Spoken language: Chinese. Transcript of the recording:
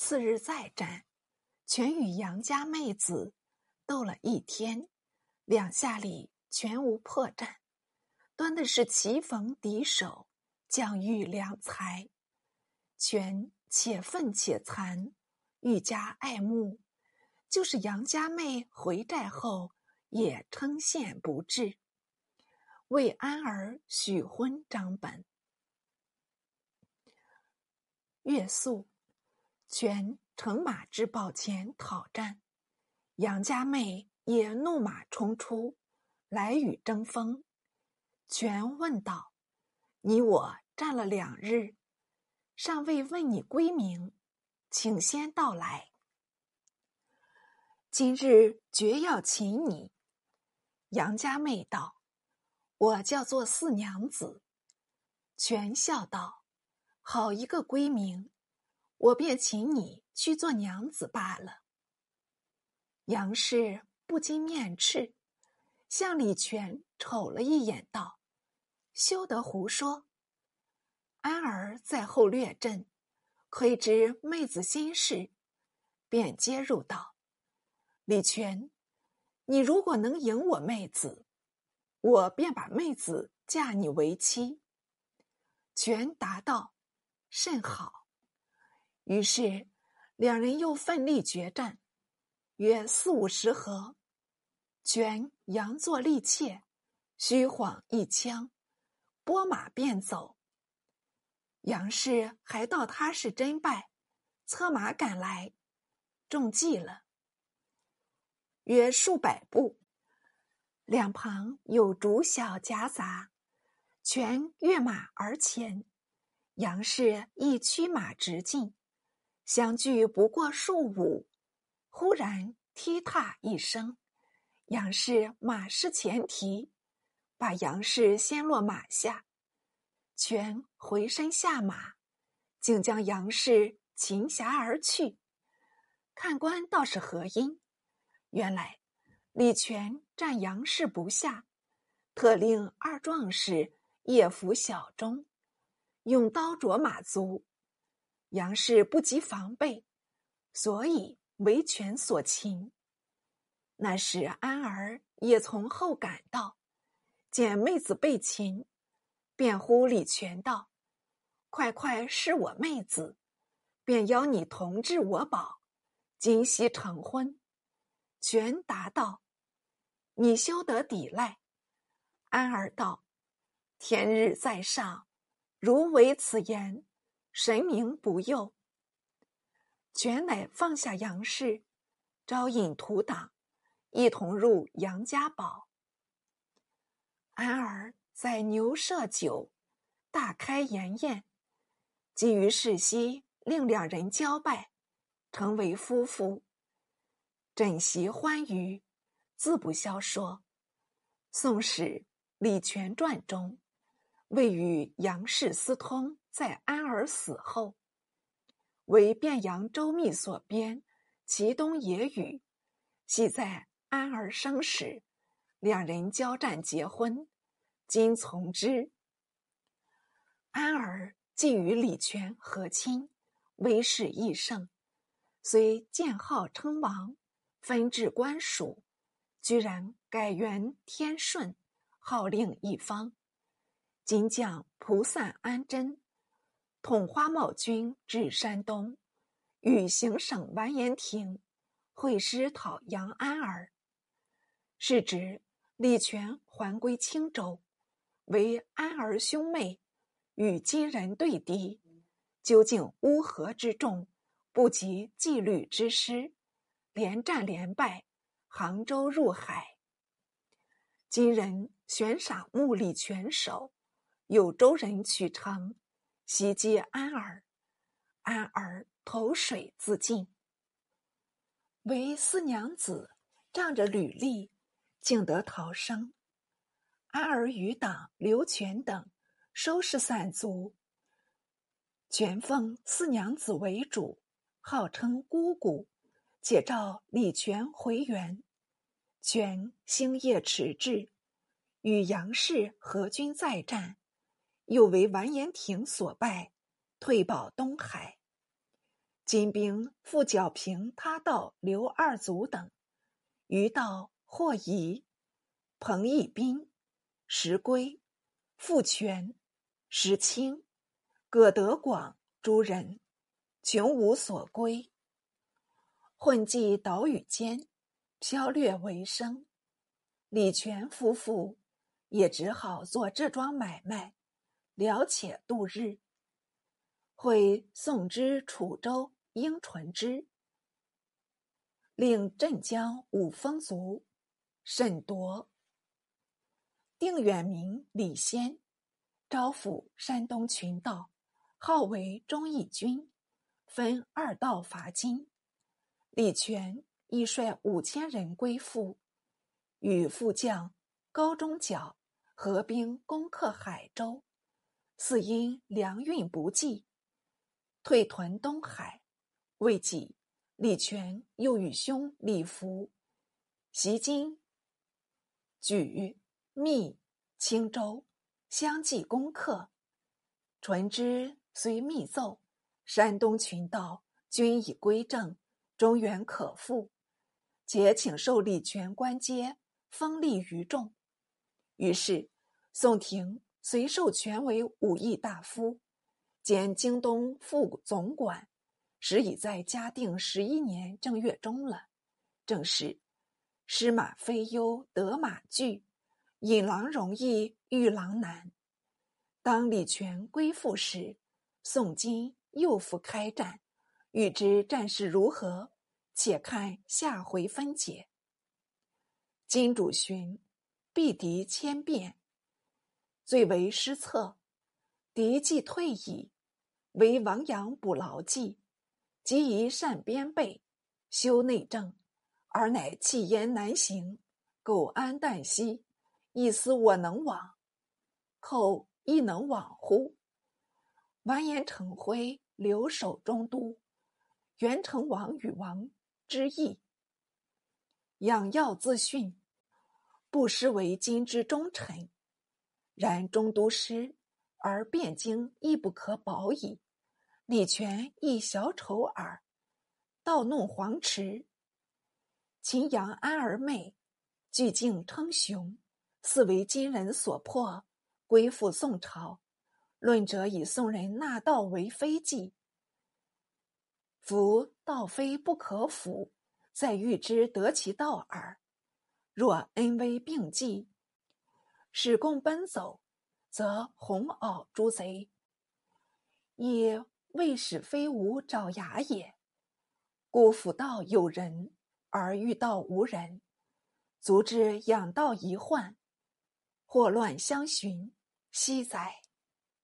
次日再战，全与杨家妹子斗了一天，两下里全无破绽，端的是棋逢敌手，将遇良才。全且愤且惭，愈加爱慕。就是杨家妹回寨后，也称羡不至。为安儿许婚张本。月宿。全乘马至堡前讨战，杨家妹也怒马冲出，来与争锋。全问道：“你我战了两日，尚未问你归名，请先到来。今日绝要擒你。”杨家妹道：“我叫做四娘子。”全笑道：“好一个闺名！”我便请你去做娘子罢了。杨氏不禁面赤，向李全瞅了一眼，道：“休得胡说！”安儿在后略阵，窥知妹子心事，便接入道：“李全，你如果能赢我妹子，我便把妹子嫁你为妻。”全答道：“甚好。”于是，两人又奋力决战，约四五十合。全佯作力怯，虚晃一枪，拨马便走。杨氏还道他是真败，策马赶来，中计了。约数百步，两旁有竹小夹杂，全跃马而前，杨氏亦驱马直进。相距不过数五，忽然踢踏一声，杨氏马失前蹄，把杨氏先落马下，全回身下马，竟将杨氏擒挟而去。看官道是何因？原来李全战杨氏不下，特令二壮士夜伏小中，用刀啄马足。杨氏不及防备，所以为权所擒。那时安儿也从后赶到，见妹子被擒，便呼李全道：“快快是我妹子，便邀你同至我堡，今夕成婚。”全答道：“你休得抵赖。”安儿道：“天日在上，如违此言。”神明不佑，全乃放下杨氏，招引徒党，一同入杨家堡。安儿在牛舍酒，大开筵宴，基于世夕，令两人交拜，成为夫妇。枕席欢愉，自不消说。《宋史·李全传》中，未与杨氏私通。在安儿死后，为汴阳周密所编《祁东野语》，系在安儿生时，两人交战结婚，今从之。安儿既与李全和亲，威势亦盛，虽建号称王，分治官属，居然改元天顺，号令一方。今将蒲散安贞。统花茂军至山东，与行省完颜廷会师讨杨安儿。是指李全还归青州，为安儿兄妹与金人对敌，究竟乌合之众不及纪律之师，连战连败，杭州入海。金人悬赏木李全首，有州人取城。袭击安儿，安儿投水自尽。唯四娘子仗着履历，竟得逃生。安儿余党刘全等收拾散卒，全奉四娘子为主，号称姑姑，解召李全回原。全星夜迟至，与杨氏合军再战。又为完颜廷所败，退保东海。金兵复剿平他道刘二祖等，余道或夷，彭义斌、石龟、傅全、石清、葛德广诸人，穷无所归，混迹岛屿间，飘掠为生。李全夫妇也只好做这桩买卖，了且度日。会送之楚州。应纯之，令镇江五风族沈铎、定远明李先招抚山东群盗，号为忠义军，分二道伐金。李全亦率五千人归附，与副将高中角合兵攻克海州，似因粮运不济，退屯东海。未几，李全又与兄李福袭金、举、密、青州，相继攻克。淳之虽密奏，山东群盗均已归正，中原可复，且请受李全官阶，封立于众。于是，宋廷遂授权为武义大夫，兼京东副总管。时已在嘉定十一年正月中了，正是失马非忧得马惧，引狼容易遇狼难。当李全归附时，宋金又复开战，欲知战事如何，且看下回分解。金主寻避敌千变，最为失策，敌既退矣，为王阳补牢计。即宜善边备，修内政，而乃弃焉难行，苟安旦夕，一思我能往，寇亦能往乎？完颜成辉留守中都，元成王与王之意，养药自训，不失为今之忠臣。然中都失，而汴京亦不可保矣。李全亦小丑耳，盗弄黄池。秦阳安而昧，据境称雄，似为金人所迫，归附宋朝。论者以宋人纳道为非计。夫道非不可辅，在欲之得其道耳。若恩威并济，使共奔走，则红袄诸贼，以。未使非吾爪牙也，故辅道有人而遇道无人，足之养道一患，祸乱相寻，惜哉！